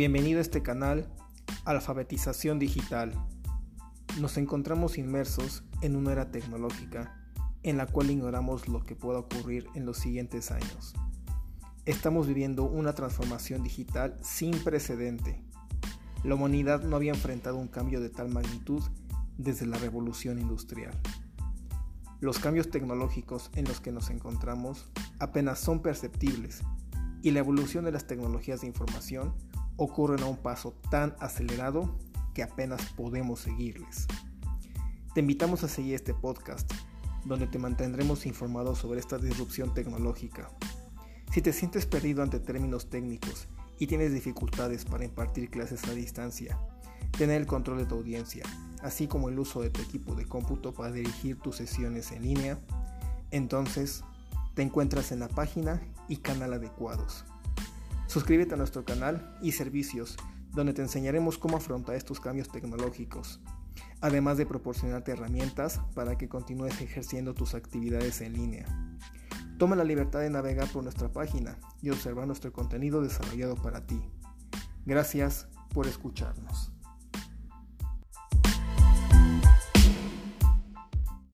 Bienvenido a este canal Alfabetización Digital. Nos encontramos inmersos en una era tecnológica en la cual ignoramos lo que pueda ocurrir en los siguientes años. Estamos viviendo una transformación digital sin precedente. La humanidad no había enfrentado un cambio de tal magnitud desde la revolución industrial. Los cambios tecnológicos en los que nos encontramos apenas son perceptibles y la evolución de las tecnologías de información ocurren a un paso tan acelerado que apenas podemos seguirles. Te invitamos a seguir este podcast, donde te mantendremos informado sobre esta disrupción tecnológica. Si te sientes perdido ante términos técnicos y tienes dificultades para impartir clases a distancia, tener el control de tu audiencia, así como el uso de tu equipo de cómputo para dirigir tus sesiones en línea, entonces te encuentras en la página y canal adecuados. Suscríbete a nuestro canal y servicios, donde te enseñaremos cómo afrontar estos cambios tecnológicos, además de proporcionarte herramientas para que continúes ejerciendo tus actividades en línea. Toma la libertad de navegar por nuestra página y observar nuestro contenido desarrollado para ti. Gracias por escucharnos.